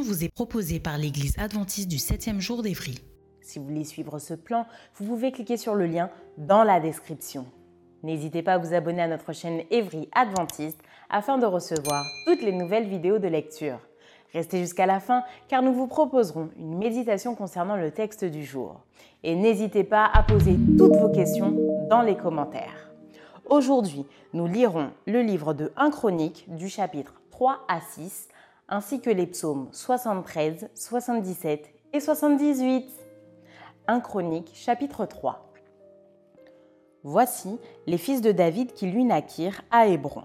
Vous est proposée par l'Église adventiste du 7e jour d'Évry. Si vous voulez suivre ce plan, vous pouvez cliquer sur le lien dans la description. N'hésitez pas à vous abonner à notre chaîne Évry Adventiste afin de recevoir toutes les nouvelles vidéos de lecture. Restez jusqu'à la fin car nous vous proposerons une méditation concernant le texte du jour. Et n'hésitez pas à poser toutes vos questions dans les commentaires. Aujourd'hui, nous lirons le livre de 1 Chronique du chapitre 3 à 6 ainsi que les psaumes 73, 77 et 78. 1 Chronique, chapitre 3. Voici les fils de David qui lui naquirent à Hébron.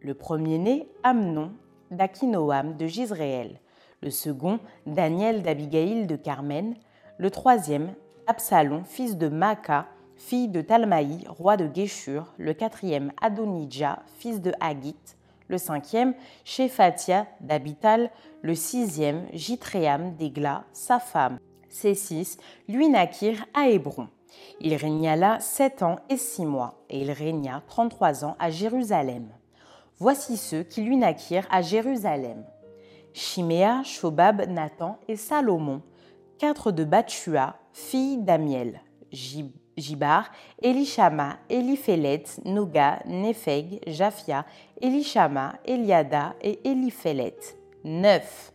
Le premier-né, Amnon, d'Akinoam de Gisréel. Le second, Daniel d'Abigaïl de Carmen. Le troisième, Absalom, fils de Maaka, fille de Talmaï, roi de Géshur. Le quatrième, Adonijah, fils de Hagit le cinquième, Shephatia d'Abital, le sixième, Jitréam d'Egla, sa femme. Ces six lui naquirent à Hébron. Il régna là sept ans et six mois, et il régna trente-trois ans à Jérusalem. Voici ceux qui lui naquirent à Jérusalem. Chiméa, Shobab, Nathan et Salomon, quatre de Bathua, fille d'Amiel, Jibar, Elishama, Eliphelet, Noga, Nepheg, Japhia, Elishama, Eliada et Eliphelet. Neuf.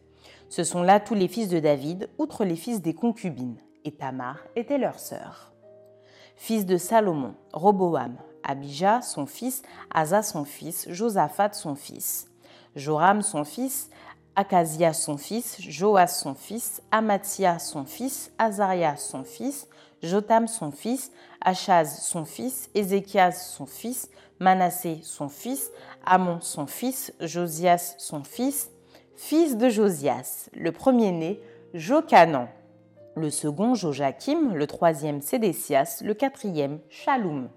Ce sont là tous les fils de David, outre les fils des concubines, et Tamar était leur sœur. Fils de Salomon, Roboam, Abijah son fils, Asa son fils, Josaphat son fils, Joram son fils, Akazia son fils, Joas son fils, Amatia son fils, Azaria son fils, Jotam son fils, Achaz son fils, Ézéchias son fils, Manassé son fils, Amon son fils, Josias son fils, fils de Josias, le premier-né, Jocanan, le second Joachim, le troisième Sédécias, le quatrième Shalom.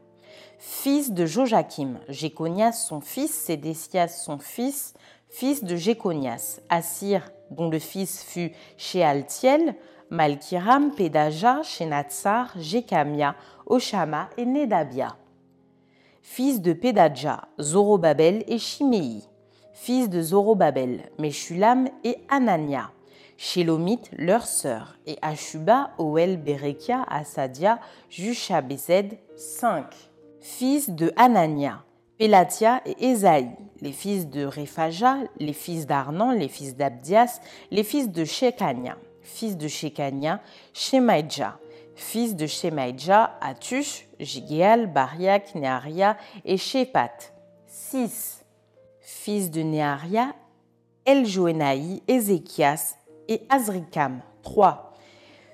Fils de Joachim, Jéconias son fils, Sédécias son fils, fils de Jéconias, Assir, dont le fils fut Shealtiel, Malkiram, Pédaja, Shenatsar, Jekamia, Oshama et Nedabia. Fils de Pédadja, Zorobabel et Shimei. Fils de Zorobabel, Meshulam et Anania. Shélomite, leur sœur, et Ashuba, Oel, Berekia, Asadia, Jusha, Bezed, cinq. Fils de Anania, Pélatia et Esaïe, les fils de Réphaja, les fils d'Arnan, les fils d'Abdias, les fils de Shekania, fils de Shekania, Shemaïdja, fils de Shemaïdja, Atush, Jigéal, Bariak, Nearia et Shepat. 6. Fils de Nearia, Eljoénaï, Ézéchias et Azrikam. 3.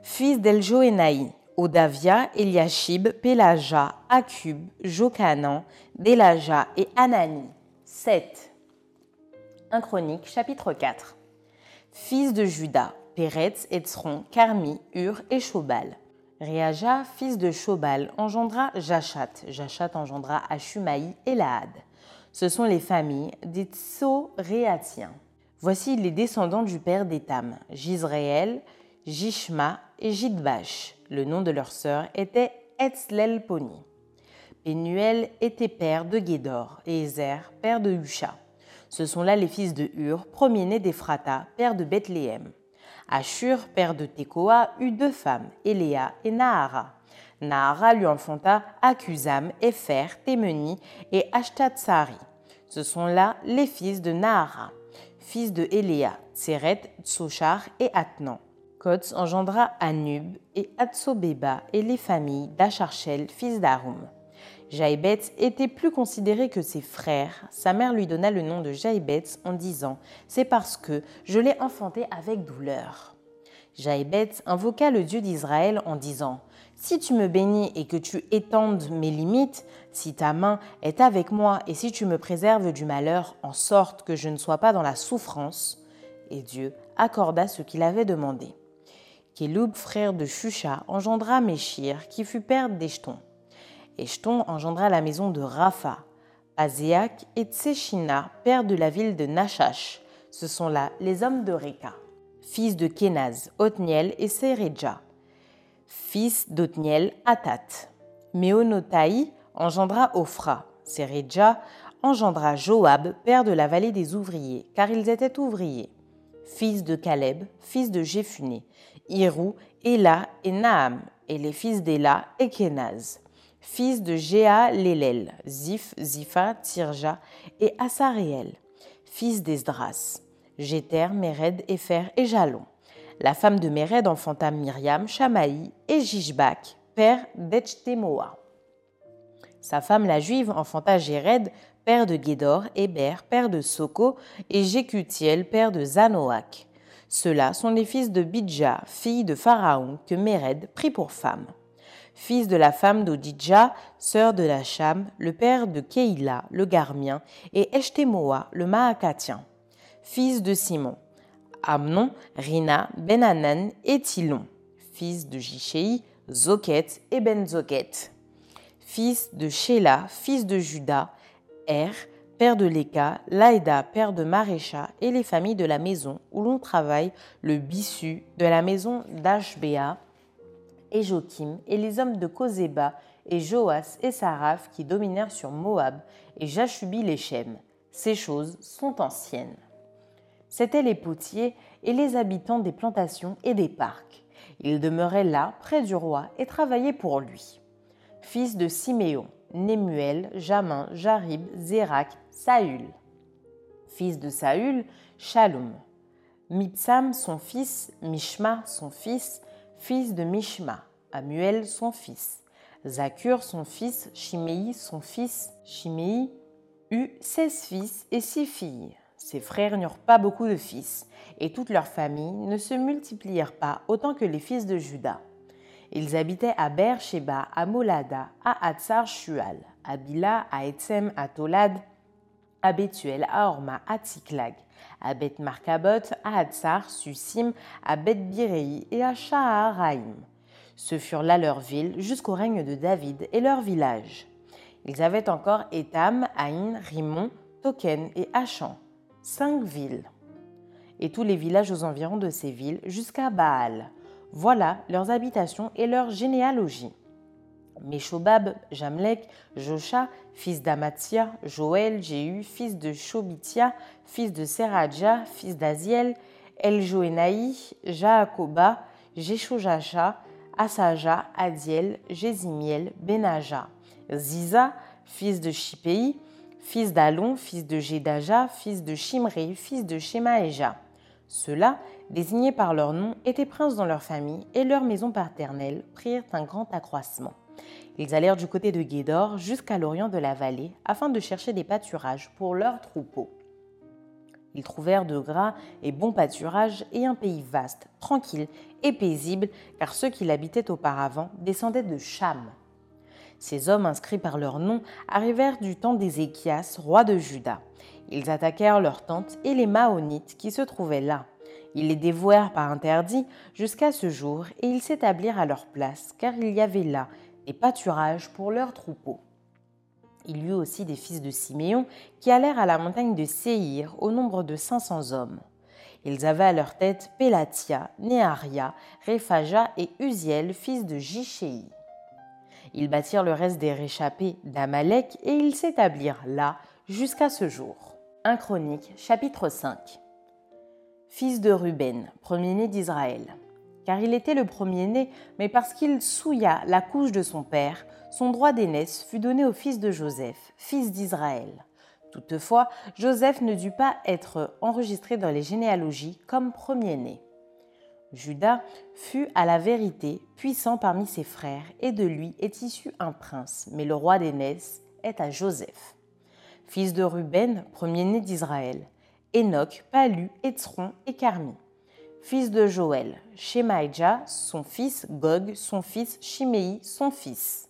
Fils d'Eljoénaï, Odavia, Eliashib, Pélaja, Akub, Jokanan, Delaja et Anani. 7. 1 Chronique, chapitre 4. Fils de Judas, Péretz, Etzron, Carmi, Ur et Shobal. Réaja, fils de Shobal, engendra Jachat. Jachat engendra Ashumaï et Lahad. Ce sont les familles des Tsoréatiens. Voici les descendants du père d'Étam, Gisraël, Jishma et Jidbash. Le nom de leur sœur était Etzlelponi. Pénuel était père de Guédor et Ezer, père de Husha. Ce sont là les fils de Hur, premier-né d'Ephrata, père de Bethléem. Ashur, père de Tekoa, eut deux femmes, Eléa et Nahara. Nahara lui enfanta Akuzam, Epher, Témeni et Ashtatsari. Ce sont là les fils de Nahara, fils de Eléa, Tseret, Tsochar et Atnan. Kotz engendra Anub et Atsobeba et les familles d'Acharchel, fils d'Arum. Jaïbet était plus considéré que ses frères. Sa mère lui donna le nom de Jaïbet en disant C'est parce que je l'ai enfanté avec douleur. Jaïbet invoqua le Dieu d'Israël en disant Si tu me bénis et que tu étendes mes limites, si ta main est avec moi et si tu me préserves du malheur en sorte que je ne sois pas dans la souffrance, et Dieu accorda ce qu'il avait demandé. Kéloub, frère de Shusha, engendra Méchir, qui fut père d'Eshton. Eshton engendra la maison de Rapha, Azéak et Tséchina, père de la ville de Nachash. Ce sont là les hommes de Reka, fils de Kenaz, Othniel et Sereja, fils d'Othniel, Atat. Méonotaï engendra Ophra. Sereja engendra Joab, père de la vallée des ouvriers, car ils étaient ouvriers. Fils de Caleb, fils de Jéphuné, Hirou, Ela et Naam, et les fils d'Ela et Kenaz, fils de Jéa Lélel, Ziph, Zipha, Tirja et Asaréel, fils d'Esdras, Jéter, Méred, Épher et Jalon. La femme de Méred enfanta Myriam, Shamaï et Jishbak, père d'Echtémoa. Sa femme la juive enfanta Jéred, père de Guédor, Héber, père de Soko, et Jécutiel, père de Zanoach. Ceux-là sont les fils de Bidja, fille de Pharaon, que Méred prit pour femme. Fils de la femme d'Odidja, sœur de Lacham, le père de Keïla, le Garmien, et Eshtémoa, le Maacatien. Fils de Simon, Amnon, Rina, Benanan et Tilon. Fils de Jichéi, Zoket et Ben-Zoket. Fils de Shéla, fils de Juda, Er, père de Léka, Laïda, père de Marécha, et les familles de la maison où l'on travaille, le bissu de la maison d'Ashbéa, et Joachim, et les hommes de Kozéba, et Joas et Saraph qui dominèrent sur Moab, et Jachubi les. Ces choses sont anciennes. C'étaient les potiers et les habitants des plantations et des parcs. Ils demeuraient là, près du roi, et travaillaient pour lui. Fils de Siméon, Némuel, Jamin, Jarib, Zérak, Saül. Fils de Saül, Shalom. Mitsam, son fils, Mishma, son fils, fils de Mishma, Amuel, son fils, Zakur, son fils, Shimei, son fils, Shimei eut seize fils et six filles. Ses frères n'eurent pas beaucoup de fils, et toutes leurs familles ne se multiplièrent pas autant que les fils de Juda. Ils habitaient à Beersheba, à Molada, à Hatzar Shual, à Bila, à Etzem, à Tolad, à Bethuel, à Orma, à Tiklag, à Beth Markabot, à Hatzar, Susim, à Beth Birei et à Shaharaim. Ce furent là leurs villes jusqu'au règne de David et leurs villages. Ils avaient encore Étam, Aïn, Rimon, Token et Achan, cinq villes. Et tous les villages aux environs de ces villes jusqu'à Baal. Voilà leurs habitations et leur généalogie. Meshobab, Jamlek, Josha, fils d'Amatia, Joël, Jéhu, fils de Shobitia, fils de Seradja, fils d'Aziel, Eljoénaï, Jeshojacha, Asaja, Adiel, Jézimiel, Benaja, Ziza, fils de Shipei, fils d'Alon, fils de Jedaja, fils de Shimri, fils de Shemaéja. Ceux-là, désignés par leur nom, étaient princes dans leur famille et leur maison paternelle prirent un grand accroissement. Ils allèrent du côté de Guédor jusqu'à l'orient de la vallée afin de chercher des pâturages pour leurs troupeaux. Ils trouvèrent de gras et bons pâturages et un pays vaste, tranquille et paisible, car ceux qui l'habitaient auparavant descendaient de Cham. Ces hommes inscrits par leur nom arrivèrent du temps d'Ézéchias, roi de Juda. Ils attaquèrent leurs tentes et les Maonites qui se trouvaient là. Ils les dévouèrent par interdit jusqu'à ce jour et ils s'établirent à leur place, car il y avait là des pâturages pour leurs troupeaux. Il y eut aussi des fils de Siméon qui allèrent à la montagne de Séhir au nombre de 500 hommes. Ils avaient à leur tête Pélatia, Néaria, Réphaja et Uziel, fils de Jichéi. Ils bâtirent le reste des réchappés d'Amalek et ils s'établirent là jusqu'à ce jour. 1 Chronique, chapitre 5 Fils de Ruben, premier-né d'Israël car il était le premier-né, mais parce qu'il souilla la couche de son père, son droit d'aînesse fut donné au fils de Joseph, fils d'Israël. Toutefois, Joseph ne dut pas être enregistré dans les généalogies comme premier-né. Judas fut à la vérité puissant parmi ses frères, et de lui est issu un prince, mais le roi d'Énès est à Joseph. Fils de Ruben, premier-né d'Israël, Enoch, Palu, Etzron et Carmi. Fils de Joël, Shemaïja, son fils, Gog, son fils, Shimei, son fils.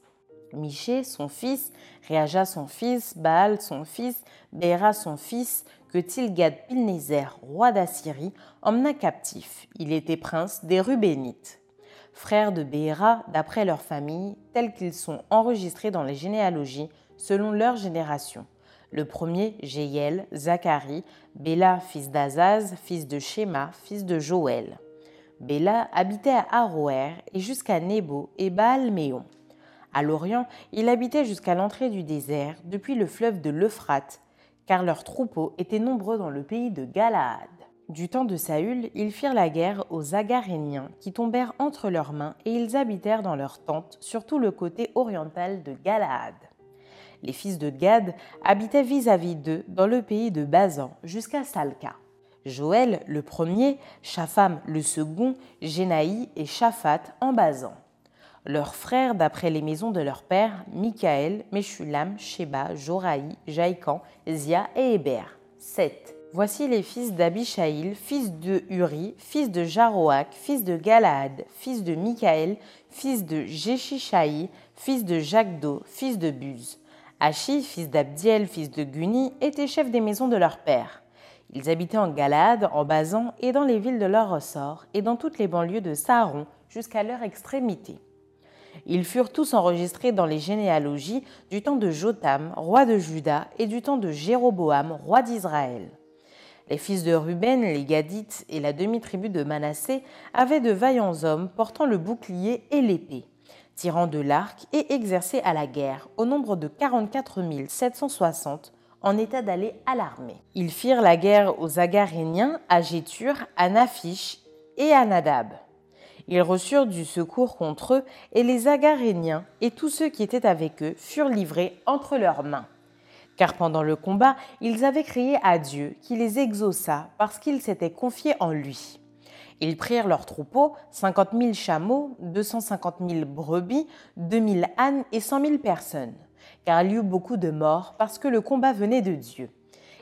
Miché, son fils, Réaja, son fils, Baal, son fils, Béra, son fils, que Tilgad-Pilnézer, roi d'Assyrie, emmena captif. Il était prince des Rubénites. Frères de Béra, d'après leur famille, tels qu'ils sont enregistrés dans les généalogies, selon leur génération. Le premier, Jéiel, Zacharie, Béla, fils d'Azaz, fils de Shema, fils de Joël. Béla habitait à Aroer et jusqu'à Nebo et Baal-Méon. À l'Orient, il habitait jusqu'à l'entrée du désert, depuis le fleuve de l'Euphrate, car leurs troupeaux étaient nombreux dans le pays de Galaad. Du temps de Saül, ils firent la guerre aux Agaréniens, qui tombèrent entre leurs mains, et ils habitèrent dans leurs tentes sur tout le côté oriental de Galaad. Les fils de Gad habitaient vis-à-vis d'eux dans le pays de Bazan jusqu'à Salca. Joël le premier, Shapham le second, Génaï et Shaphat en Bazan. Leurs frères, d'après les maisons de leur père, Michaël, Meshulam, Sheba, Joraï, Jaïkan, Zia et Héber. 7. Voici les fils d'Abishaïl, fils de Uri, fils de Jaroach, fils de Galaad, fils de Michaël, fils de Jeshishaï, fils de Jacdo, fils de Buz. Achi, fils d'Abdiel, fils de Guni, étaient chefs des maisons de leur père. Ils habitaient en Galade, en Bazan et dans les villes de leur ressort, et dans toutes les banlieues de Saharon jusqu'à leur extrémité. Ils furent tous enregistrés dans les généalogies du temps de Jotam, roi de Juda, et du temps de Jéroboam, roi d'Israël. Les fils de Ruben, les Gadites et la demi-tribu de Manassé avaient de vaillants hommes portant le bouclier et l'épée, tirant de l'arc et exercés à la guerre, au nombre de 44 760, en état d'aller à l'armée. Ils firent la guerre aux Agaréniens, à Gétur, à Naphish et à Nadab. Ils reçurent du secours contre eux, et les Agaréniens et tous ceux qui étaient avec eux furent livrés entre leurs mains. Car pendant le combat, ils avaient crié à Dieu qui les exauça parce qu'ils s'étaient confiés en lui. Ils prirent leurs troupeaux, 50 000 chameaux, 250 000 brebis, 2 000 ânes et 100 000 personnes, car il y eut beaucoup de morts parce que le combat venait de Dieu.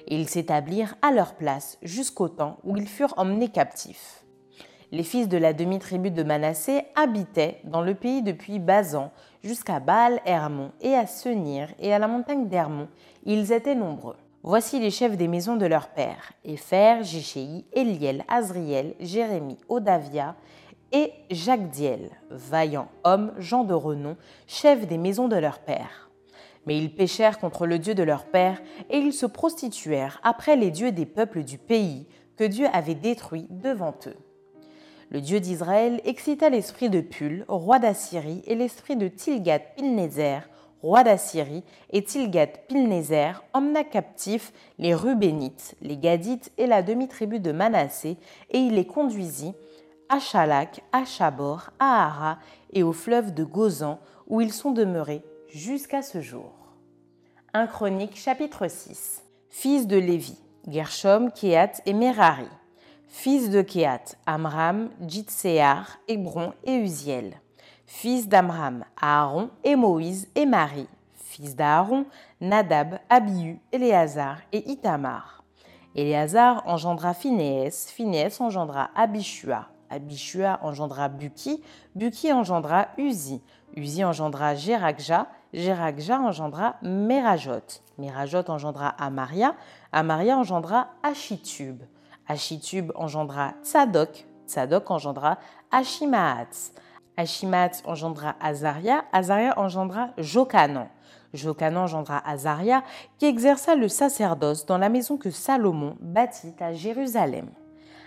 Et ils s'établirent à leur place jusqu'au temps où ils furent emmenés captifs. Les fils de la demi-tribu de Manassé habitaient dans le pays depuis Bazan jusqu'à Baal-Hermon et à Senir et à la montagne d'Hermon. Ils étaient nombreux. Voici les chefs des maisons de leurs pères Épher, Jéchéi, Eliel, Azriel, Jérémie, Odavia et Jacques-Diel, vaillants hommes, gens de renom, chefs des maisons de leurs pères. Mais ils péchèrent contre le Dieu de leur père et ils se prostituèrent après les dieux des peuples du pays que Dieu avait détruits devant eux. Le Dieu d'Israël excita l'esprit de Pul, roi d'Assyrie, et l'esprit de Tilgat-Pilnézer, roi d'Assyrie, et Tilgat-Pilnézer emmena captifs les Rubénites, les Gadites et la demi-tribu de Manassé, et il les conduisit à Chalak, à Chabor, à Hara et au fleuve de Gozan, où ils sont demeurés jusqu'à ce jour. 1 Chronique chapitre 6 Fils de Lévi, Gershom, Kéat et Merari fils de Kéat, Amram, Jitséar, Hébron et Uziel. Fils d'Amram, Aaron et Moïse et Marie. Fils d'Aaron, Nadab, Abihu, Éléazar et Itamar. Éléazar engendra Phinéès, Phinéès engendra Abishua, Abishua engendra Buki, Buki engendra Uzi, Uzi engendra Jérakja, Jérakja engendra Merajot, Merajot engendra Amaria, Amaria engendra Achitub, Achitub engendra Tzadok, Tzadok engendra Achimaatz. Achimaatz engendra Azaria, Azaria engendra Jokanan. Jokanan engendra Azaria, qui exerça le sacerdoce dans la maison que Salomon bâtit à Jérusalem.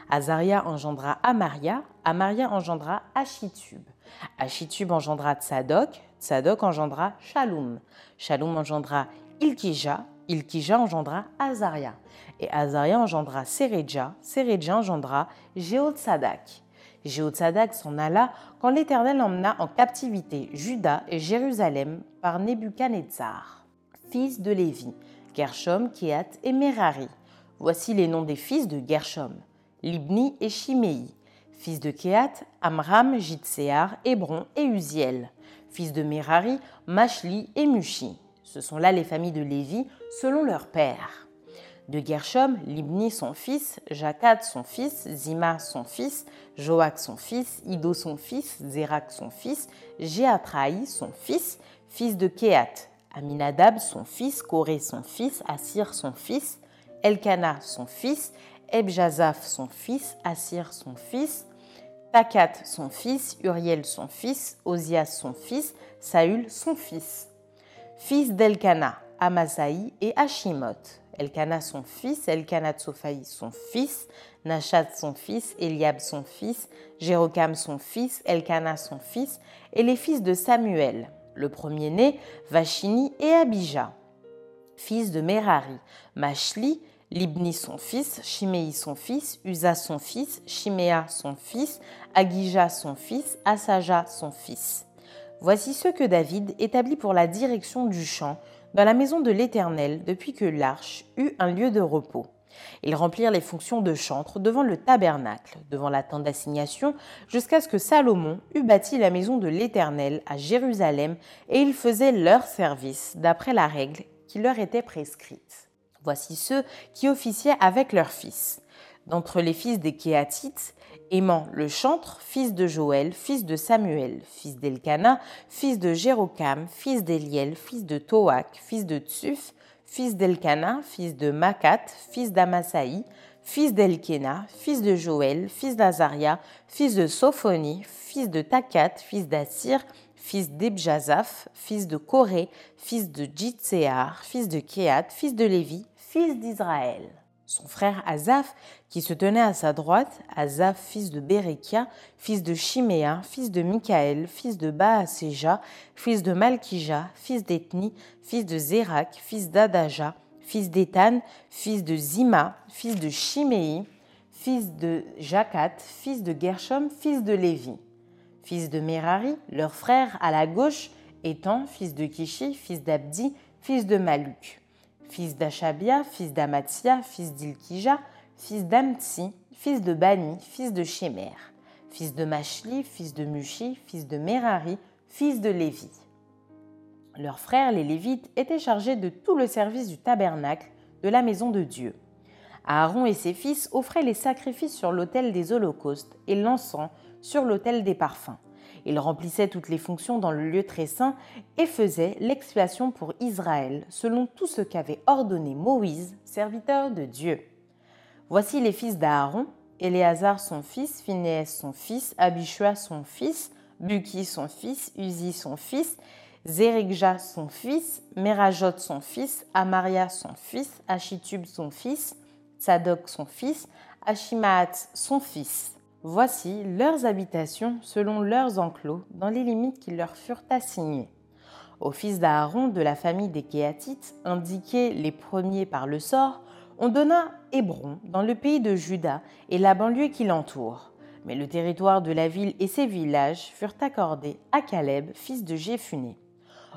Azaria engendra Amaria, Amaria engendra Achitub. Achitub engendra Tzadok, Tzadok engendra Shalom. Shalom engendra Ilkija, Ilkija engendra Azaria. Et Azaria engendra Seredja, Seredja engendra Jéhotsadak. Jéhotsadak s'en alla quand l'Éternel emmena en captivité Juda et Jérusalem par Nebuchadnezzar. Fils de Lévi, Gershom, Kéat et Merari. Voici les noms des fils de Gershom, Libni et Shimei. Fils de Kéat, Amram, Jitséar, Hébron et Uziel. Fils de Merari, Mashli et Mushi. Ce sont là les familles de Lévi selon leur père. De Gershom, Libni son fils, Jacat son fils, Zima son fils, Joach son fils, Ido son fils, Zérak son fils, Jéatraï son fils, fils de Kéat, Aminadab son fils, Koré son fils, Assir son fils, Elkana son fils, Ebjazaph son fils, Assir son fils, Takat son fils, Uriel son fils, Osias son fils, Saül son fils. Fils d'Elkana, Amasaï et Hashimot. Elkana son fils, Elkana Tsophaï son fils, Nachat son fils, Eliab son fils, Jérocam son fils, Elkana son fils, et les fils de Samuel, le premier-né, Vachini et Abijah. Fils de Merari, Machli, Libni son fils, Shimei son fils, Uza son fils, Shiméa son fils, Agija son fils, Asaja son fils. Voici ceux que David établit pour la direction du champ dans la maison de l'Éternel depuis que l'arche eut un lieu de repos. Ils remplirent les fonctions de chantre devant le tabernacle, devant la tente d'assignation, jusqu'à ce que Salomon eût bâti la maison de l'Éternel à Jérusalem, et ils faisaient leur service d'après la règle qui leur était prescrite. Voici ceux qui officiaient avec leurs fils. D'entre les fils des Kéatites, Aimant le chantre, fils de Joël, fils de Samuel, fils d'Elkana, fils de Jérocam, fils d'Eliel, fils de Toak, fils de Tsuf, fils d'Elkana, fils de Makat, fils d'Amasaï, fils d'Elkena, fils de Joël, fils d'Azaria, fils de Sophonie, fils de Takat, fils d'Assir, fils d'Ebjazaph, fils de Koré, fils de Jitséar, fils de Kéat, fils de Lévi, fils d'Israël. Son frère Azaph, qui se tenait à sa droite, Azaph, fils de Bérekia, fils de Chiméa, fils de Michaël, fils de Baaséja, fils de Malkija, fils d'Ethni, fils de Zérak, fils d'Adaja, fils d'Étan, fils de Zima, fils de Chiméi, fils de Jacat, fils de Gershom, fils de Lévi, fils de Merari, leur frère à la gauche, étant fils de Kishi, fils d'Abdi, fils de Maluk fils d'Achabia, fils d'Amatia, fils d'Ilkija, fils d'Amtsi, fils de Bani, fils de Shemer, fils de Machli, fils de Mushi, fils de Merari, fils de Lévi. Leurs frères, les Lévites, étaient chargés de tout le service du tabernacle de la maison de Dieu. Aaron et ses fils offraient les sacrifices sur l'autel des holocaustes et l'encens sur l'autel des parfums. Il remplissait toutes les fonctions dans le lieu très saint et faisait l'expiation pour Israël, selon tout ce qu'avait ordonné Moïse, serviteur de Dieu. Voici les fils d'Aaron, Éléazar son fils, Phinéas son fils, Abishua son fils, Buki son fils, Uzi son fils, Zérigja son fils, Merajot son fils, Amaria son fils, Achitub son fils, Tsadok son fils, Achimaat son fils. Voici leurs habitations selon leurs enclos dans les limites qui leur furent assignées. Aux fils d'Aaron de la famille des Kéatites, indiqués les premiers par le sort, on donna Hébron dans le pays de Juda et la banlieue qui l'entoure. Mais le territoire de la ville et ses villages furent accordés à Caleb, fils de Jéphuné.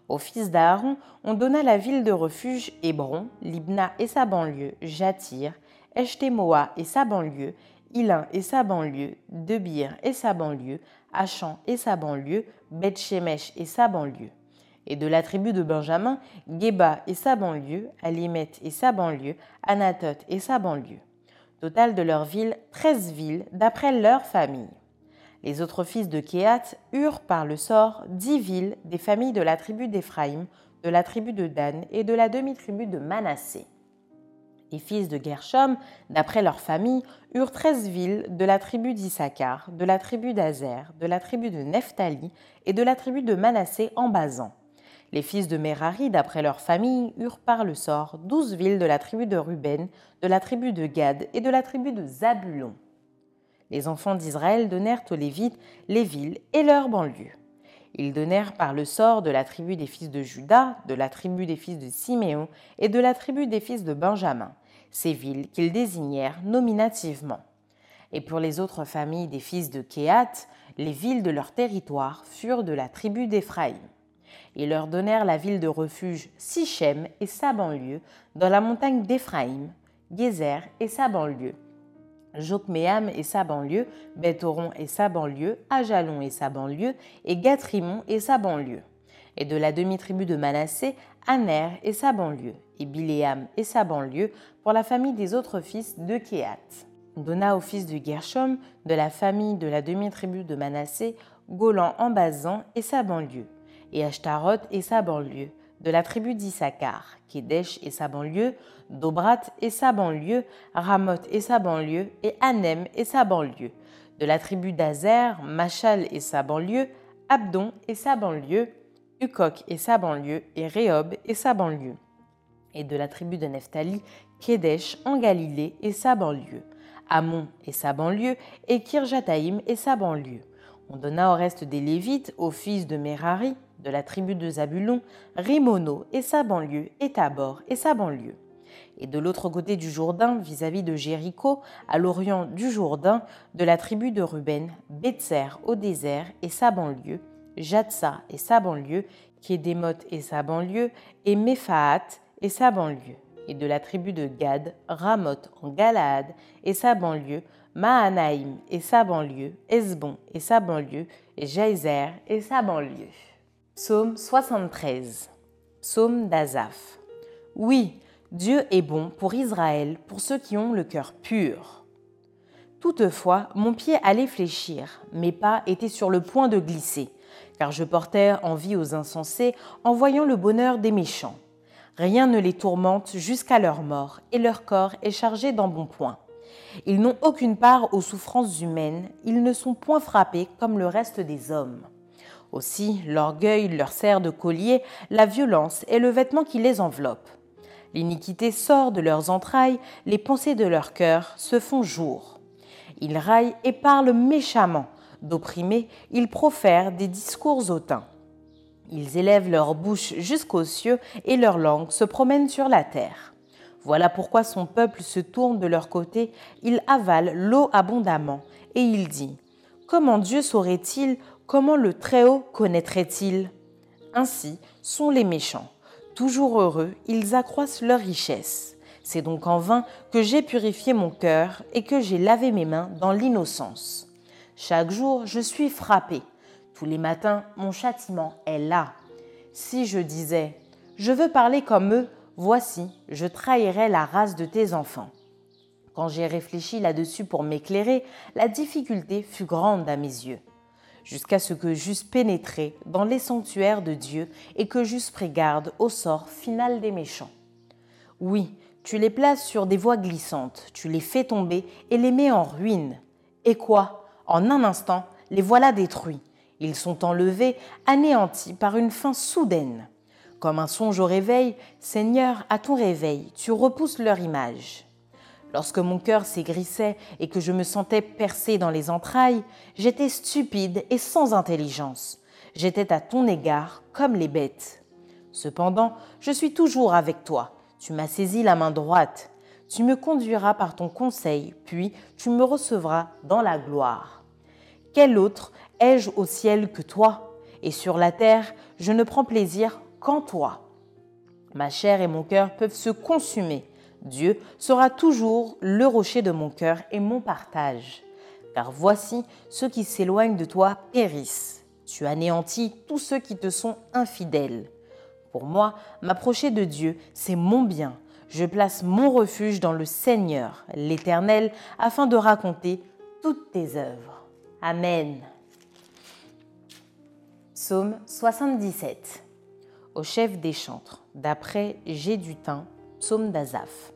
Aux fils d'Aaron, on donna la ville de refuge Hébron, Libna et sa banlieue, Jatir, Eshtemoa et sa banlieue, Ilin et sa banlieue, Debir et sa banlieue, Achan et sa banlieue, Beth-Shemesh et sa banlieue. Et de la tribu de Benjamin, Geba et sa banlieue, Alimet et sa banlieue, Anatot et sa banlieue. Total de leurs villes, treize villes d'après leur famille. Les autres fils de Kéat eurent par le sort dix villes des familles de la tribu d'Éphraïm, de la tribu de Dan et de la demi-tribu de Manassé. Les fils de Gershom, d'après leur famille, eurent treize villes de la tribu d'Issachar, de la tribu d'Azer, de la tribu de Nephtali et de la tribu de Manassé en Basan. Les fils de Merari, d'après leur famille, eurent par le sort douze villes de la tribu de Ruben, de la tribu de Gad et de la tribu de Zabulon. Les enfants d'Israël donnèrent aux Lévites les villes et leurs banlieues. Ils donnèrent par le sort de la tribu des fils de Juda, de la tribu des fils de Siméon et de la tribu des fils de Benjamin ces villes qu'ils désignèrent nominativement. Et pour les autres familles des fils de Kéat, les villes de leur territoire furent de la tribu d'Éphraïm. Ils leur donnèrent la ville de refuge Sichem et sa banlieue, dans la montagne d'Éphraïm, Gézer et sa banlieue, Jokmeam et sa banlieue, Bethoron et sa banlieue, Ajalon et sa banlieue, et Gatrimon et sa banlieue. Et de la demi-tribu de Manassé, Aner et sa banlieue, et Biléam et sa banlieue, pour la famille des autres fils de Kéat. On donna au fils de Gershom, de la famille de la demi-tribu de Manassé, Golan en Bazan et sa banlieue, et Ashtaroth et sa banlieue, de la tribu d'Issachar, Kedesh et sa banlieue, Dobrat et sa banlieue, Ramoth et sa banlieue, et Anem et sa banlieue, de la tribu d'Azer, Machal et sa banlieue, Abdon et sa banlieue, Ukok et sa banlieue, et Rehob et sa banlieue, et de la tribu de Nephtali, Kedesh en Galilée et sa banlieue, Amon et sa banlieue, et Kirjataïm et sa banlieue. On donna au reste des Lévites, aux fils de Merari, de la tribu de Zabulon, Rimono et sa banlieue, et Tabor et sa banlieue. Et de l'autre côté du Jourdain, vis-à-vis de Jéricho, à l'orient du Jourdain, de la tribu de Ruben, Betser au désert et sa banlieue, Jatsa et sa banlieue, Kédémoth et sa banlieue, et Mephaat et sa banlieue. Et de la tribu de Gad, Ramoth en Galaad et sa banlieue, Mahanaïm et sa banlieue, Esbon et sa banlieue, et Jaézer et sa banlieue. Psaume 73. Psaume d'Azaph. Oui, Dieu est bon pour Israël, pour ceux qui ont le cœur pur. Toutefois, mon pied allait fléchir, mes pas étaient sur le point de glisser, car je portais envie aux insensés en voyant le bonheur des méchants. Rien ne les tourmente jusqu'à leur mort, et leur corps est chargé d'embonpoint. Ils n'ont aucune part aux souffrances humaines, ils ne sont point frappés comme le reste des hommes. Aussi, l'orgueil leur sert de collier, la violence est le vêtement qui les enveloppe. L'iniquité sort de leurs entrailles, les pensées de leur cœur se font jour. Ils raillent et parlent méchamment. D'opprimés, ils profèrent des discours hautains. Ils élèvent leur bouche jusqu'aux cieux et leur langue se promène sur la terre. Voilà pourquoi son peuple se tourne de leur côté, il avale l'eau abondamment, et il dit Comment Dieu saurait-il comment le Très-Haut connaîtrait-il? Ainsi sont les méchants. Toujours heureux, ils accroissent leur richesse. C'est donc en vain que j'ai purifié mon cœur et que j'ai lavé mes mains dans l'innocence. Chaque jour, je suis frappé. Tous les matins, mon châtiment est là. Si je disais, je veux parler comme eux, voici, je trahirais la race de tes enfants. Quand j'ai réfléchi là-dessus pour m'éclairer, la difficulté fut grande à mes yeux jusqu'à ce que j'eusse pénétré dans les sanctuaires de Dieu et que j'eusse pris garde au sort final des méchants. Oui, tu les places sur des voies glissantes, tu les fais tomber et les mets en ruine. Et quoi? En un instant, les voilà détruits. Ils sont enlevés, anéantis par une fin soudaine. Comme un songe au réveil, Seigneur, à ton réveil, tu repousses leur image. Lorsque mon cœur s'aigrissait et que je me sentais percé dans les entrailles, j'étais stupide et sans intelligence. J'étais à ton égard comme les bêtes. Cependant, je suis toujours avec toi. Tu m'as saisi la main droite. Tu me conduiras par ton conseil, puis tu me recevras dans la gloire. Quel autre ai-je au ciel que toi? Et sur la terre, je ne prends plaisir qu'en toi. Ma chair et mon cœur peuvent se consumer Dieu sera toujours le rocher de mon cœur et mon partage. Car voici, ceux qui s'éloignent de toi périssent. Tu anéantis tous ceux qui te sont infidèles. Pour moi, m'approcher de Dieu, c'est mon bien. Je place mon refuge dans le Seigneur, l'Éternel, afin de raconter toutes tes œuvres. Amen. Psaume 77 Au chef des chantres, d'après Gédutin, psaume d'Azaph.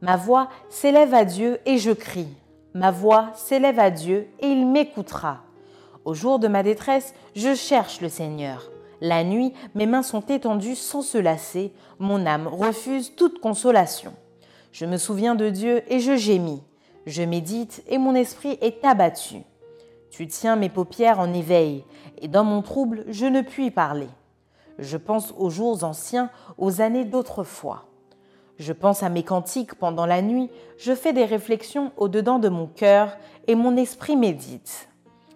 Ma voix s'élève à Dieu et je crie. Ma voix s'élève à Dieu et il m'écoutera. Au jour de ma détresse, je cherche le Seigneur. La nuit, mes mains sont étendues sans se lasser, mon âme refuse toute consolation. Je me souviens de Dieu et je gémis. Je médite et mon esprit est abattu. Tu tiens mes paupières en éveil, et dans mon trouble, je ne puis parler. Je pense aux jours anciens, aux années d'autrefois. Je pense à mes cantiques pendant la nuit, je fais des réflexions au-dedans de mon cœur et mon esprit médite.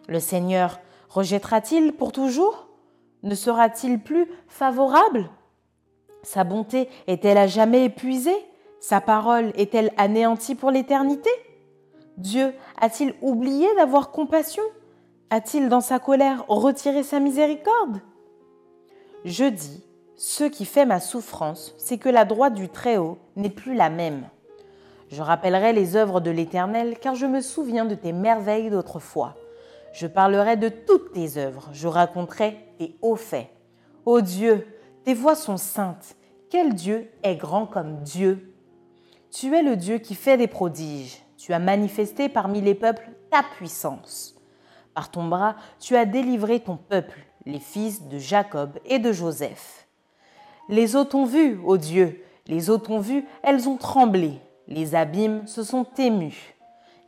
Le Seigneur rejettera-t-il pour toujours? Ne sera-t-il plus favorable? Sa bonté est-elle à jamais épuisée? Sa parole est-elle anéantie pour l'éternité? Dieu a-t-il oublié d'avoir compassion? A-t-il dans sa colère retiré sa miséricorde? Je dis, ce qui fait ma souffrance, c'est que la droite du Très-Haut n'est plus la même. Je rappellerai les œuvres de l'Éternel, car je me souviens de tes merveilles d'autrefois. Je parlerai de toutes tes œuvres, je raconterai tes hauts faits. Ô Dieu, tes voix sont saintes. Quel Dieu est grand comme Dieu? Tu es le Dieu qui fait des prodiges. Tu as manifesté parmi les peuples ta puissance. Par ton bras, tu as délivré ton peuple, les fils de Jacob et de Joseph. Les eaux t'ont vu, ô Dieu, les eaux t'ont vu, elles ont tremblé, les abîmes se sont émus.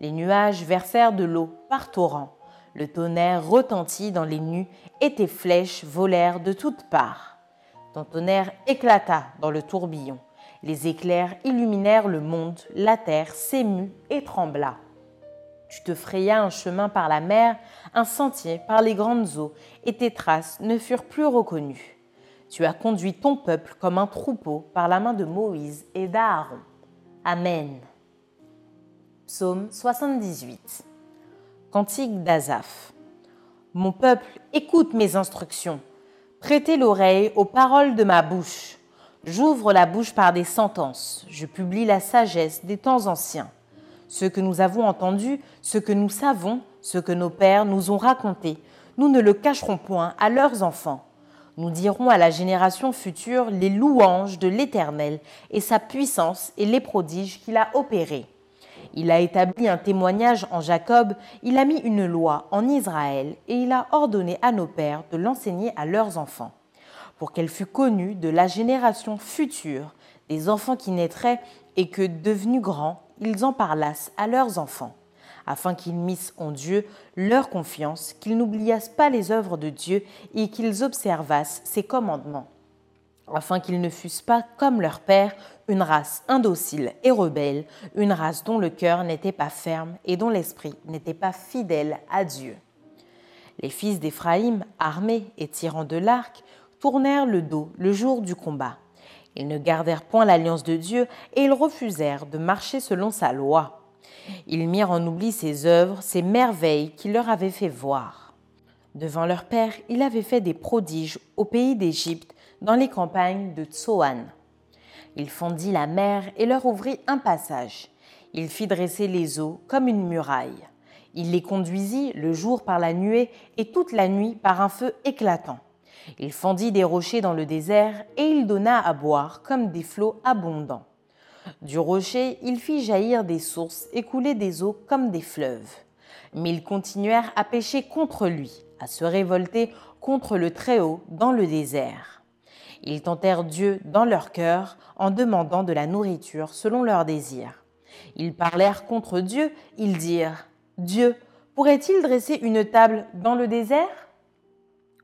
Les nuages versèrent de l'eau par torrents, le tonnerre retentit dans les nues et tes flèches volèrent de toutes parts. Ton tonnerre éclata dans le tourbillon, les éclairs illuminèrent le monde, la terre s'émut et trembla. Tu te frayas un chemin par la mer, un sentier par les grandes eaux, et tes traces ne furent plus reconnues. Tu as conduit ton peuple comme un troupeau par la main de Moïse et d'Aaron. Amen. Psaume 78. Cantique d'Azaph. Mon peuple, écoute mes instructions. Prêtez l'oreille aux paroles de ma bouche. J'ouvre la bouche par des sentences. Je publie la sagesse des temps anciens. Ce que nous avons entendu, ce que nous savons, ce que nos pères nous ont raconté, nous ne le cacherons point à leurs enfants nous dirons à la génération future les louanges de l'Éternel et sa puissance et les prodiges qu'il a opérés. Il a établi un témoignage en Jacob, il a mis une loi en Israël et il a ordonné à nos pères de l'enseigner à leurs enfants, pour qu'elle fût connue de la génération future, des enfants qui naîtraient et que, devenus grands, ils en parlassent à leurs enfants afin qu'ils missent en Dieu leur confiance, qu'ils n'oubliassent pas les œuvres de Dieu et qu'ils observassent ses commandements, afin qu'ils ne fussent pas comme leur père, une race indocile et rebelle, une race dont le cœur n'était pas ferme et dont l'esprit n'était pas fidèle à Dieu. Les fils d'Éphraïm, armés et tirant de l'arc, tournèrent le dos le jour du combat. Ils ne gardèrent point l'alliance de Dieu et ils refusèrent de marcher selon sa loi. Ils mirent en oubli ses œuvres, ses merveilles qu'il leur avait fait voir. Devant leur père, il avait fait des prodiges au pays d'Égypte, dans les campagnes de Tsoan. Il fondit la mer et leur ouvrit un passage. Il fit dresser les eaux comme une muraille. Il les conduisit le jour par la nuée et toute la nuit par un feu éclatant. Il fendit des rochers dans le désert et il donna à boire comme des flots abondants. Du rocher, il fit jaillir des sources et couler des eaux comme des fleuves. Mais ils continuèrent à pécher contre lui, à se révolter contre le Très-Haut dans le désert. Ils tentèrent Dieu dans leur cœur en demandant de la nourriture selon leurs désirs. Ils parlèrent contre Dieu, ils dirent Dieu, pourrait-il dresser une table dans le désert?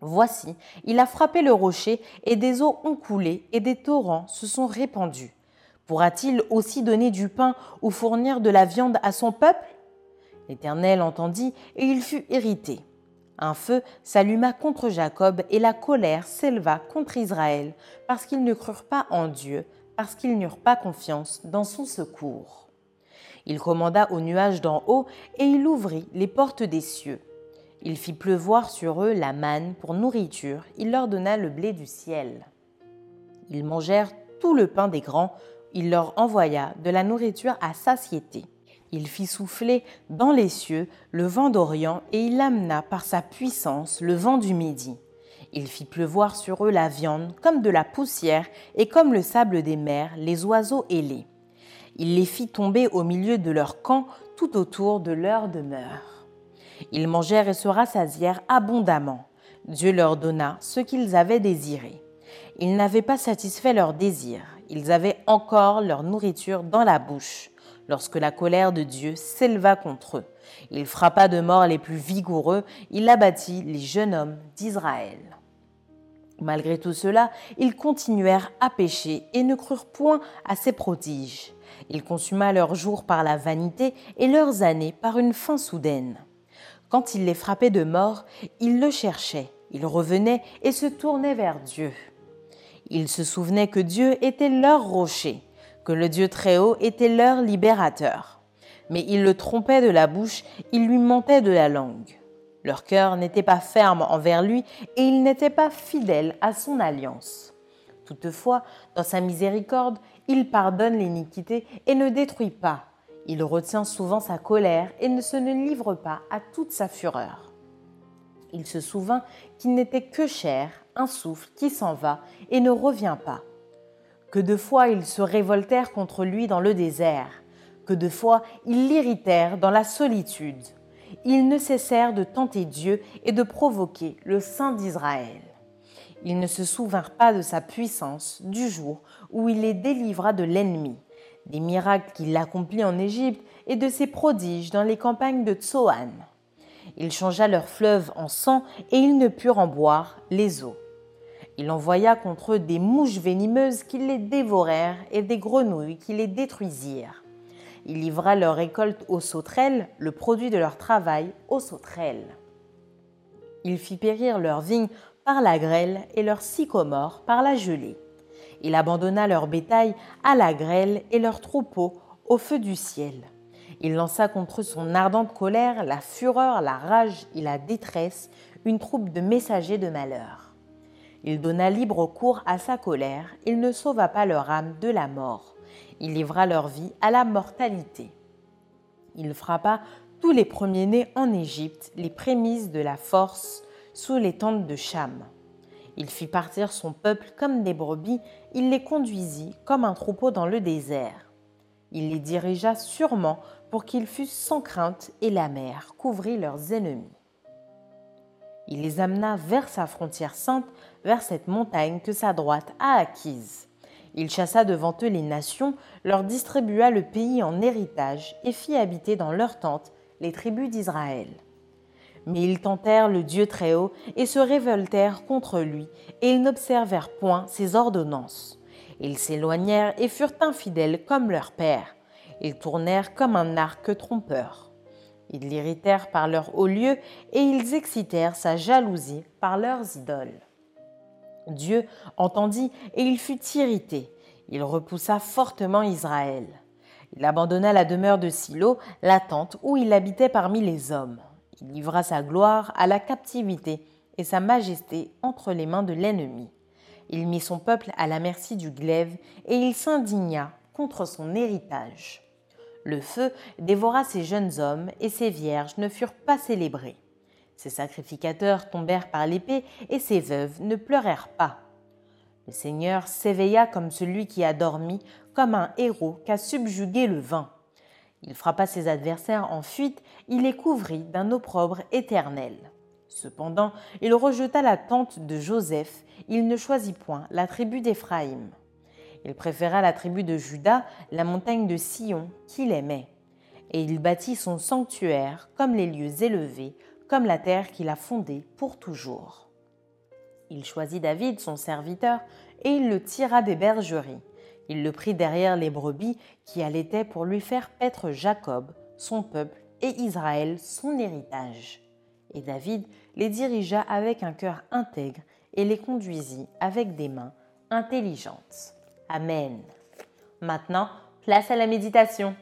Voici, il a frappé le rocher, et des eaux ont coulé, et des torrents se sont répandus. Pourra-t-il aussi donner du pain ou fournir de la viande à son peuple? L'Éternel entendit et il fut irrité. Un feu s'alluma contre Jacob et la colère s'éleva contre Israël parce qu'ils ne crurent pas en Dieu, parce qu'ils n'eurent pas confiance dans son secours. Il commanda aux nuages d'en haut et il ouvrit les portes des cieux. Il fit pleuvoir sur eux la manne pour nourriture, il leur donna le blé du ciel. Ils mangèrent tout le pain des grands il leur envoya de la nourriture à satiété. Il fit souffler dans les cieux le vent d'Orient et il amena par sa puissance le vent du Midi. Il fit pleuvoir sur eux la viande comme de la poussière et comme le sable des mers, les oiseaux ailés. Il les fit tomber au milieu de leur camp tout autour de leur demeure. Ils mangèrent et se rassasièrent abondamment. Dieu leur donna ce qu'ils avaient désiré. Ils n'avaient pas satisfait leurs désirs ils avaient encore leur nourriture dans la bouche lorsque la colère de Dieu s'éleva contre eux. Il frappa de mort les plus vigoureux, il abattit les jeunes hommes d'Israël. Malgré tout cela, ils continuèrent à pécher et ne crurent point à ses prodiges. Il consuma leurs jours par la vanité et leurs années par une faim soudaine. Quand il les frappait de mort, ils le cherchaient, ils revenaient et se tournaient vers Dieu. Ils se souvenaient que Dieu était leur rocher, que le Dieu très haut était leur libérateur. mais ils le trompaient de la bouche, ils lui mentaient de la langue. Leur cœur n'était pas ferme envers lui et ils n'étaient pas fidèles à son alliance. Toutefois, dans sa miséricorde, il pardonne l'iniquité et ne détruit pas. Il retient souvent sa colère et ne se livre pas à toute sa fureur. Il se souvint qu'il n'était que chair, un souffle qui s'en va et ne revient pas. Que de fois ils se révoltèrent contre lui dans le désert, que de fois ils l'irritèrent dans la solitude. Ils ne cessèrent de tenter Dieu et de provoquer le Saint d'Israël. Ils ne se souvinrent pas de sa puissance du jour où il les délivra de l'ennemi, des miracles qu'il accomplit en Égypte et de ses prodiges dans les campagnes de Tsoan. Il changea leurs fleuves en sang et ils ne purent en boire les eaux. Il envoya contre eux des mouches venimeuses qui les dévorèrent et des grenouilles qui les détruisirent. Il livra leur récolte aux sauterelles, le produit de leur travail aux sauterelles. Il fit périr leurs vignes par la grêle et leurs sycomores par la gelée. Il abandonna leur bétail à la grêle et leurs troupeaux au feu du ciel. Il lança contre son ardente colère la fureur, la rage et la détresse, une troupe de messagers de malheur. Il donna libre cours à sa colère, il ne sauva pas leur âme de la mort, il livra leur vie à la mortalité. Il frappa tous les premiers-nés en Égypte, les prémices de la force, sous les tentes de Cham. Il fit partir son peuple comme des brebis, il les conduisit comme un troupeau dans le désert. Il les dirigea sûrement pour qu'ils fussent sans crainte et la mer couvrit leurs ennemis. Il les amena vers sa frontière sainte, vers cette montagne que sa droite a acquise. Il chassa devant eux les nations, leur distribua le pays en héritage et fit habiter dans leurs tentes les tribus d'Israël. Mais ils tentèrent le Dieu Très-Haut et se révoltèrent contre lui, et ils n'observèrent point ses ordonnances. Ils s'éloignèrent et furent infidèles comme leur père. Ils tournèrent comme un arc trompeur. Ils l'irritèrent par leur haut lieu et ils excitèrent sa jalousie par leurs idoles. Dieu entendit et il fut irrité. Il repoussa fortement Israël. Il abandonna la demeure de Silo, la tente où il habitait parmi les hommes. Il livra sa gloire à la captivité et sa majesté entre les mains de l'ennemi. Il mit son peuple à la merci du glaive et il s'indigna contre son héritage. Le feu dévora ses jeunes hommes et ses vierges ne furent pas célébrés. Ses sacrificateurs tombèrent par l'épée et ses veuves ne pleurèrent pas. Le Seigneur s'éveilla comme celui qui a dormi, comme un héros qu'a subjugué le vin. Il frappa ses adversaires en fuite, il les couvrit d'un opprobre éternel. Cependant, il rejeta la tente de Joseph, il ne choisit point la tribu d'Éphraïm. Il préféra la tribu de Juda, la montagne de Sion, qu'il aimait. Et il bâtit son sanctuaire comme les lieux élevés, comme la terre qu'il a fondée pour toujours. Il choisit David, son serviteur, et il le tira des bergeries. Il le prit derrière les brebis qui allaitaient pour lui faire paître Jacob, son peuple, et Israël, son héritage. Et David les dirigea avec un cœur intègre et les conduisit avec des mains intelligentes. Amen. Maintenant, place à la méditation.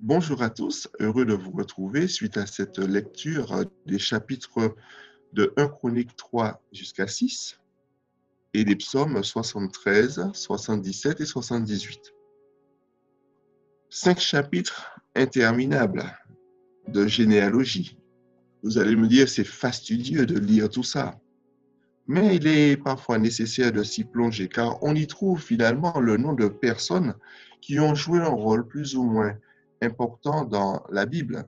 Bonjour à tous, heureux de vous retrouver suite à cette lecture des chapitres de 1 Chronique 3 jusqu'à 6 et des psaumes 73, 77 et 78. Cinq chapitres interminables de généalogie. Vous allez me dire, c'est fastidieux de lire tout ça. Mais il est parfois nécessaire de s'y plonger car on y trouve finalement le nom de personnes qui ont joué un rôle plus ou moins important dans la Bible.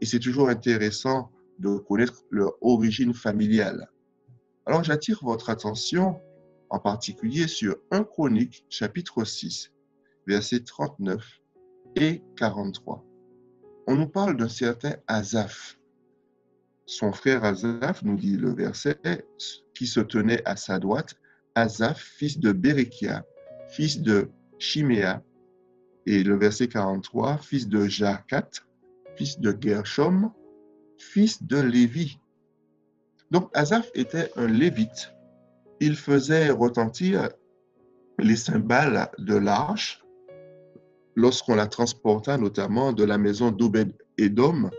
Et c'est toujours intéressant de connaître leur origine familiale. Alors j'attire votre attention en particulier sur 1 Chronique chapitre 6, versets 39 et 43. On nous parle d'un certain Azaph. Son frère Azaph, nous dit le verset, qui se tenait à sa droite, Azaph, fils de Berekia, fils de Chiméa. Et le verset 43, fils de Jacat, fils de Gershom, fils de Lévi. Donc Asaph était un lévite. Il faisait retentir les cymbales de l'arche lorsqu'on la transporta notamment de la maison d'Obed-Edom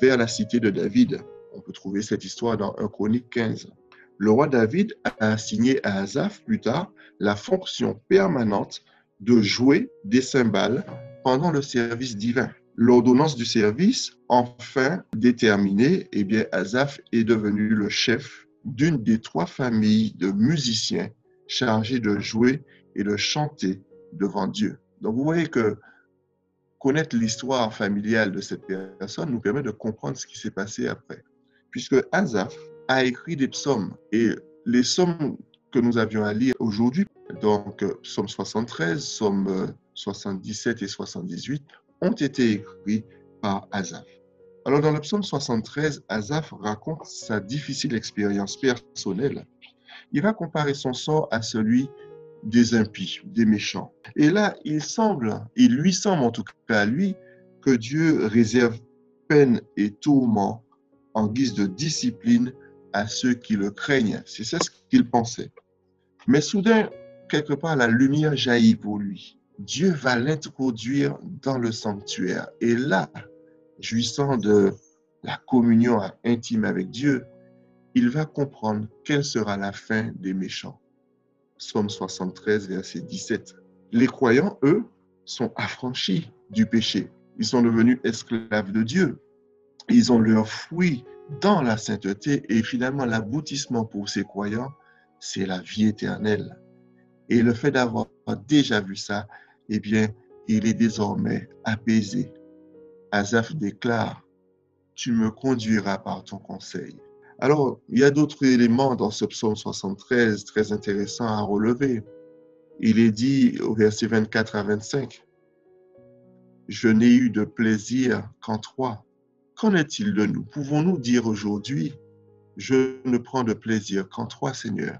vers la cité de David. On peut trouver cette histoire dans 1 Chronique 15. Le roi David a assigné à Asaph plus tard la fonction permanente de jouer des cymbales pendant le service divin. L'ordonnance du service, enfin déterminée, eh bien, Asaph est devenu le chef d'une des trois familles de musiciens chargés de jouer et de chanter devant Dieu. Donc, vous voyez que connaître l'histoire familiale de cette personne nous permet de comprendre ce qui s'est passé après. Puisque Asaph a écrit des psaumes et les psaumes que nous avions à lire aujourd'hui, donc psaume 73, psaume 77 et 78, ont été écrits par Asaph. Alors dans le psaume 73, Asaph raconte sa difficile expérience personnelle. Il va comparer son sort à celui des impies, des méchants. Et là, il semble, il lui semble en tout cas à lui, que Dieu réserve peine et tourment en guise de discipline à ceux qui le craignent. C'est ça ce qu'il pensait. Mais soudain, quelque part, la lumière jaillit pour lui. Dieu va l'introduire dans le sanctuaire. Et là, jouissant de la communion intime avec Dieu, il va comprendre quelle sera la fin des méchants. Psaume 73, verset 17. Les croyants, eux, sont affranchis du péché. Ils sont devenus esclaves de Dieu. Ils ont leur fruit dans la sainteté et finalement l'aboutissement pour ces croyants, c'est la vie éternelle. Et le fait d'avoir déjà vu ça, eh bien, il est désormais apaisé. Azaph déclare, tu me conduiras par ton conseil. Alors, il y a d'autres éléments dans ce psaume 73 très intéressants à relever. Il est dit au verset 24 à 25, Je n'ai eu de plaisir qu'en toi. Qu'en est-il de nous? Pouvons-nous dire aujourd'hui, Je ne prends de plaisir qu'en toi, Seigneur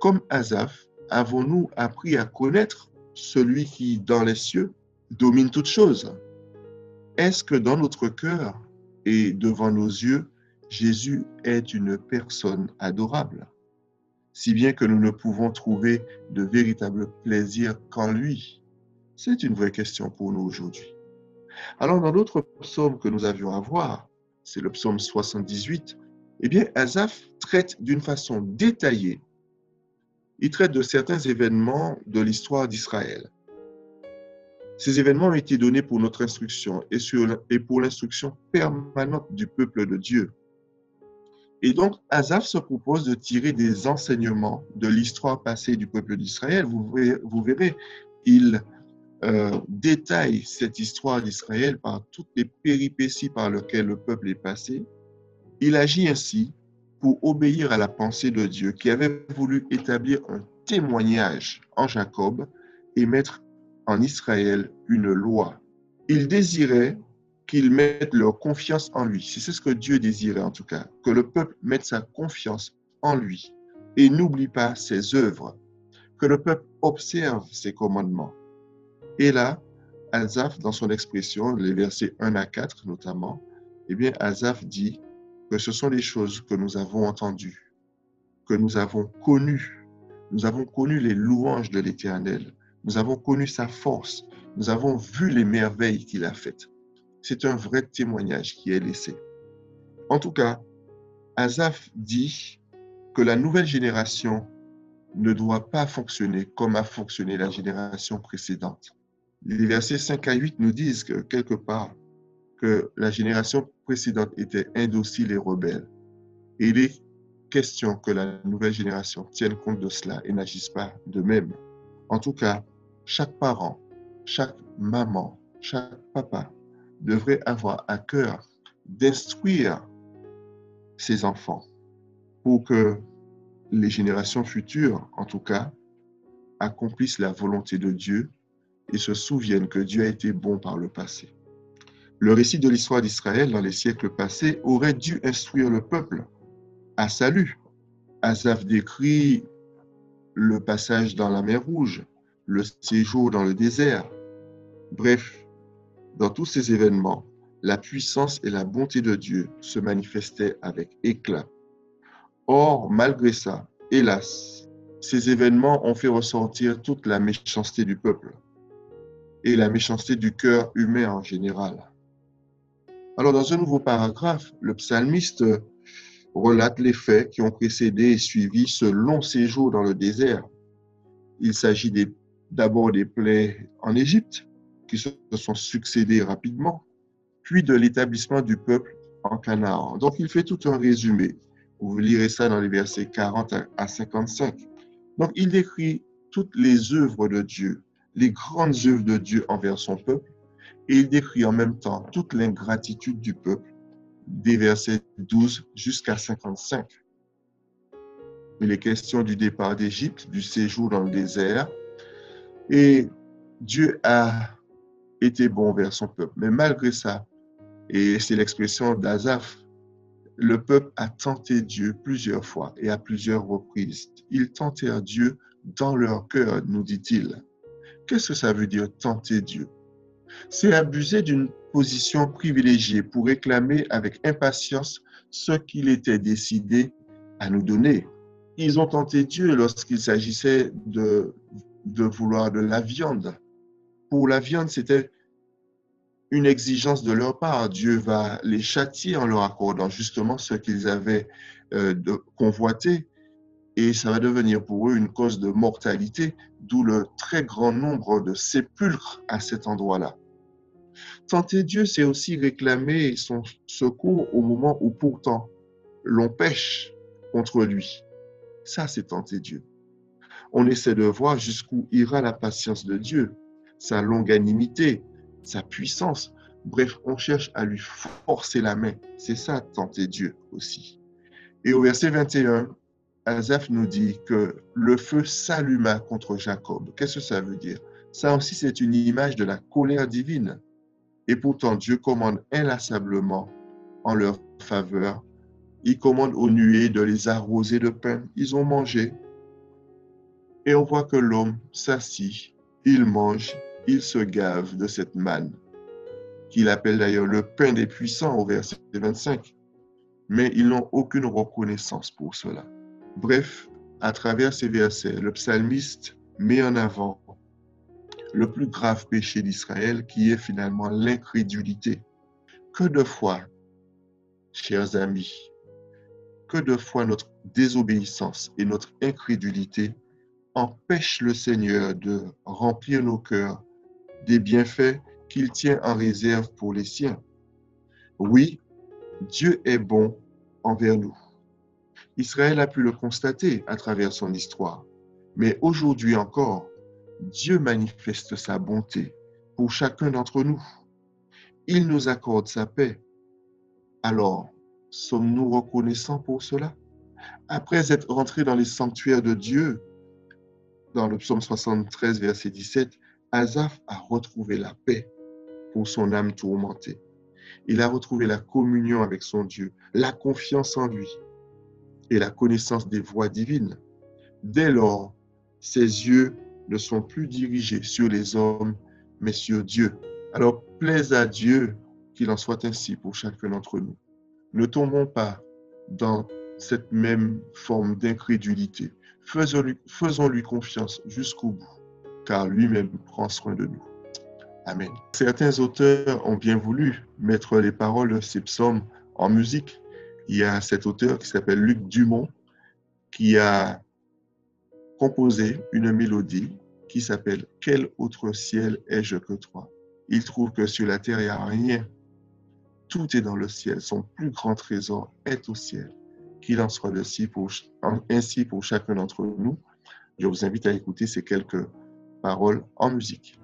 Comme Azaph, avons-nous appris à connaître celui qui, dans les cieux, domine toutes choses Est-ce que dans notre cœur et devant nos yeux, Jésus est une personne adorable, si bien que nous ne pouvons trouver de véritable plaisir qu'en lui C'est une vraie question pour nous aujourd'hui. Alors, dans l'autre psaume que nous avions à voir, c'est le psaume 78, eh bien, Asaph traite d'une façon détaillée. Il traite de certains événements de l'histoire d'Israël. Ces événements ont été donnés pour notre instruction et, pour l'instruction permanente du peuple de Dieu. Et donc, Asaph se propose de tirer des enseignements de l'histoire passée du peuple d'Israël. Vous, vous verrez, il euh, détaille cette histoire d'Israël par toutes les péripéties par lesquelles le peuple est passé. Il agit ainsi pour obéir à la pensée de Dieu qui avait voulu établir un témoignage en Jacob et mettre en Israël une loi. Il désirait qu'ils mettent leur confiance en lui. C'est ce que Dieu désirait en tout cas, que le peuple mette sa confiance en lui et n'oublie pas ses œuvres, que le peuple observe ses commandements et là, Azaf, dans son expression, les versets 1 à 4 notamment, eh bien, Azaf dit que ce sont les choses que nous avons entendues, que nous avons connues. Nous avons connu les louanges de l'Éternel. Nous avons connu sa force. Nous avons vu les merveilles qu'il a faites. C'est un vrai témoignage qui est laissé. En tout cas, Azaf dit que la nouvelle génération ne doit pas fonctionner comme a fonctionné la génération précédente. Les versets 5 à 8 nous disent que quelque part, que la génération précédente était indocile et rebelle. Et il est question que la nouvelle génération tienne compte de cela et n'agisse pas de même. En tout cas, chaque parent, chaque maman, chaque papa devrait avoir à cœur d'instruire ses enfants pour que les générations futures, en tout cas, accomplissent la volonté de Dieu et se souviennent que Dieu a été bon par le passé. Le récit de l'histoire d'Israël dans les siècles passés aurait dû instruire le peuple à salut. Asaph décrit le passage dans la mer Rouge, le séjour dans le désert. Bref, dans tous ces événements, la puissance et la bonté de Dieu se manifestaient avec éclat. Or, malgré ça, hélas, ces événements ont fait ressortir toute la méchanceté du peuple et la méchanceté du cœur humain en général. Alors, dans un nouveau paragraphe, le psalmiste relate les faits qui ont précédé et suivi ce long séjour dans le désert. Il s'agit d'abord des plaies en Égypte, qui se sont succédées rapidement, puis de l'établissement du peuple en Canaan. Donc, il fait tout un résumé. Vous lirez ça dans les versets 40 à 55. Donc, il décrit toutes les œuvres de Dieu, les grandes œuvres de Dieu envers son peuple, et il décrit en même temps toute l'ingratitude du peuple, des versets 12 jusqu'à 55. Il est question du départ d'Égypte, du séjour dans le désert, et Dieu a été bon vers son peuple. Mais malgré ça, et c'est l'expression d'Azaph, le peuple a tenté Dieu plusieurs fois et à plusieurs reprises. Ils tentèrent Dieu dans leur cœur, nous dit-il. Qu'est-ce que ça veut dire tenter Dieu? C'est abuser d'une position privilégiée pour réclamer avec impatience ce qu'il était décidé à nous donner. Ils ont tenté Dieu lorsqu'il s'agissait de, de vouloir de la viande. Pour la viande, c'était une exigence de leur part. Dieu va les châtier en leur accordant justement ce qu'ils avaient euh, convoité. Et ça va devenir pour eux une cause de mortalité, d'où le très grand nombre de sépulcres à cet endroit-là. Tenter Dieu, c'est aussi réclamer son secours au moment où pourtant l'on pêche contre lui. Ça, c'est tenter Dieu. On essaie de voir jusqu'où ira la patience de Dieu, sa longanimité, sa puissance. Bref, on cherche à lui forcer la main. C'est ça, tenter Dieu aussi. Et au verset 21, Azaph nous dit que le feu s'alluma contre Jacob. Qu'est-ce que ça veut dire? Ça aussi, c'est une image de la colère divine. Et pourtant, Dieu commande inlassablement en leur faveur. Il commande aux nuées de les arroser de pain. Ils ont mangé. Et on voit que l'homme s'assit, il mange, il se gave de cette manne, qu'il appelle d'ailleurs le pain des puissants au verset 25. Mais ils n'ont aucune reconnaissance pour cela. Bref, à travers ces versets, le psalmiste met en avant le plus grave péché d'Israël qui est finalement l'incrédulité. Que de fois, chers amis, que de fois notre désobéissance et notre incrédulité empêchent le Seigneur de remplir nos cœurs des bienfaits qu'il tient en réserve pour les siens. Oui, Dieu est bon envers nous. Israël a pu le constater à travers son histoire. Mais aujourd'hui encore, Dieu manifeste sa bonté pour chacun d'entre nous. Il nous accorde sa paix. Alors, sommes-nous reconnaissants pour cela? Après être rentrés dans les sanctuaires de Dieu, dans le psaume 73, verset 17, Azaph a retrouvé la paix pour son âme tourmentée. Il a retrouvé la communion avec son Dieu, la confiance en lui et la connaissance des voies divines. Dès lors, ses yeux ne sont plus dirigés sur les hommes, mais sur Dieu. Alors, plaise à Dieu qu'il en soit ainsi pour chacun d'entre nous. Ne tombons pas dans cette même forme d'incrédulité. Faisons-lui faisons -lui confiance jusqu'au bout car lui-même prend soin de nous. Amen. Certains auteurs ont bien voulu mettre les paroles de ces psaumes en musique. Il y a cet auteur qui s'appelle Luc Dumont qui a composé une mélodie qui s'appelle Quel autre ciel ai-je que toi? Il trouve que sur la terre, il n'y a rien. Tout est dans le ciel. Son plus grand trésor est au ciel. Qu'il en soit ainsi pour, chacun d'entre nous. Je vous invite à écouter ces quelques paroles en musique.